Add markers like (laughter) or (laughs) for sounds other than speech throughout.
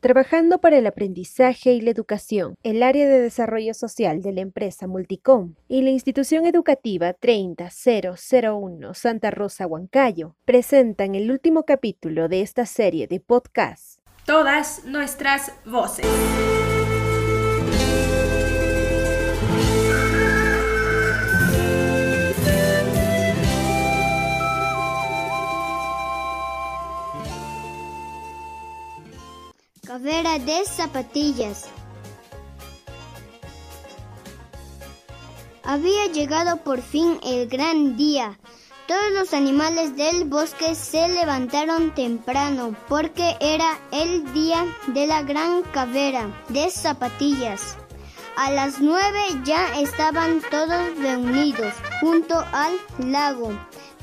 Trabajando para el aprendizaje y la educación, el área de desarrollo social de la empresa Multicom y la institución educativa 30001 Santa Rosa Huancayo presentan el último capítulo de esta serie de podcasts. Todas nuestras voces. Cavera de zapatillas. Había llegado por fin el gran día. Todos los animales del bosque se levantaron temprano porque era el día de la gran cavera de zapatillas. A las nueve ya estaban todos reunidos junto al lago.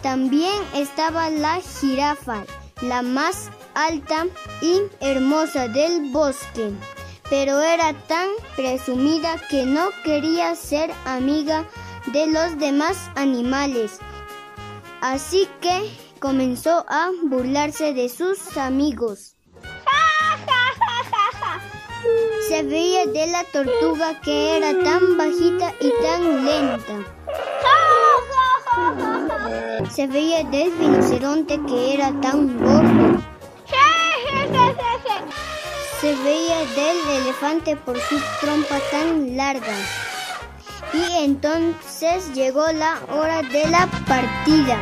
También estaba la jirafa, la más alta y hermosa del bosque, pero era tan presumida que no quería ser amiga de los demás animales. Así que comenzó a burlarse de sus amigos. (laughs) Se veía de la tortuga que era tan bajita y tan lenta. (laughs) Se veía del rinoceronte que era tan gordo. Se veía del elefante por su trompa tan larga. Y entonces llegó la hora de la partida.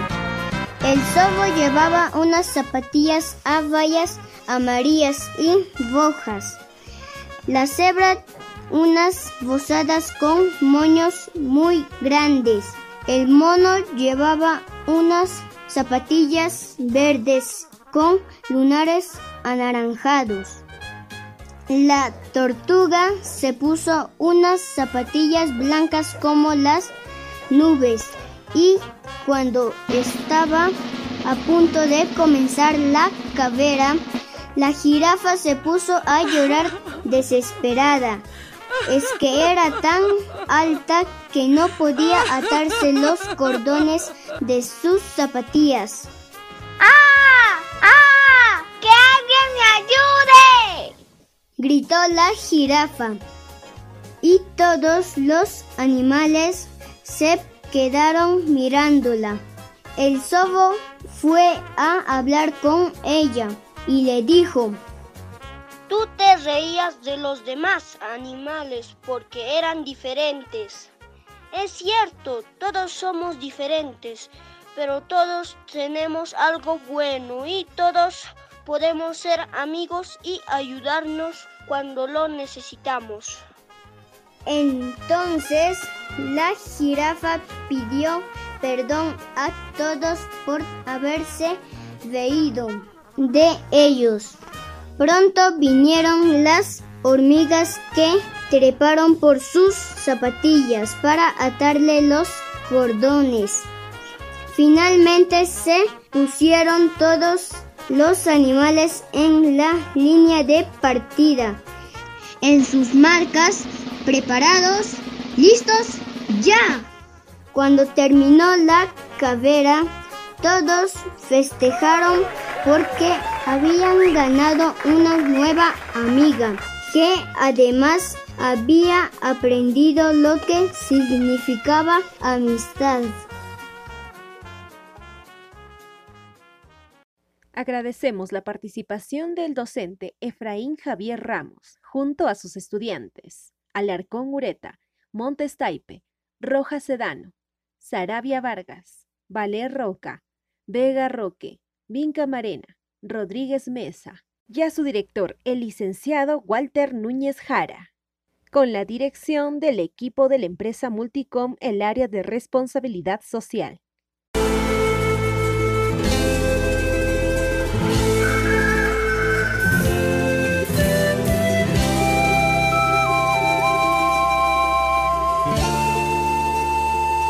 El sobo llevaba unas zapatillas a vallas amarillas y rojas. La cebra unas bozadas con moños muy grandes. El mono llevaba unas zapatillas verdes con lunares anaranjados. La tortuga se puso unas zapatillas blancas como las nubes y cuando estaba a punto de comenzar la cavera, la jirafa se puso a llorar desesperada. Es que era tan alta que no podía atarse los cordones de sus zapatillas. La jirafa. Y todos los animales se quedaron mirándola. El sobo fue a hablar con ella y le dijo, Tú te reías de los demás animales porque eran diferentes. Es cierto, todos somos diferentes, pero todos tenemos algo bueno y todos podemos ser amigos y ayudarnos cuando lo necesitamos. Entonces la jirafa pidió perdón a todos por haberse reído de ellos. Pronto vinieron las hormigas que treparon por sus zapatillas para atarle los cordones. Finalmente se pusieron todos los animales en la línea de partida, en sus marcas, preparados, listos, ya. Cuando terminó la cavera, todos festejaron porque habían ganado una nueva amiga que además había aprendido lo que significaba amistad. Agradecemos la participación del docente Efraín Javier Ramos junto a sus estudiantes Alarcón Ureta, Montes Taipe, Roja Sedano, Sarabia Vargas, Valer Roca, Vega Roque, Vinca Marena, Rodríguez Mesa y a su director, el licenciado Walter Núñez Jara, con la dirección del equipo de la empresa Multicom el área de responsabilidad social.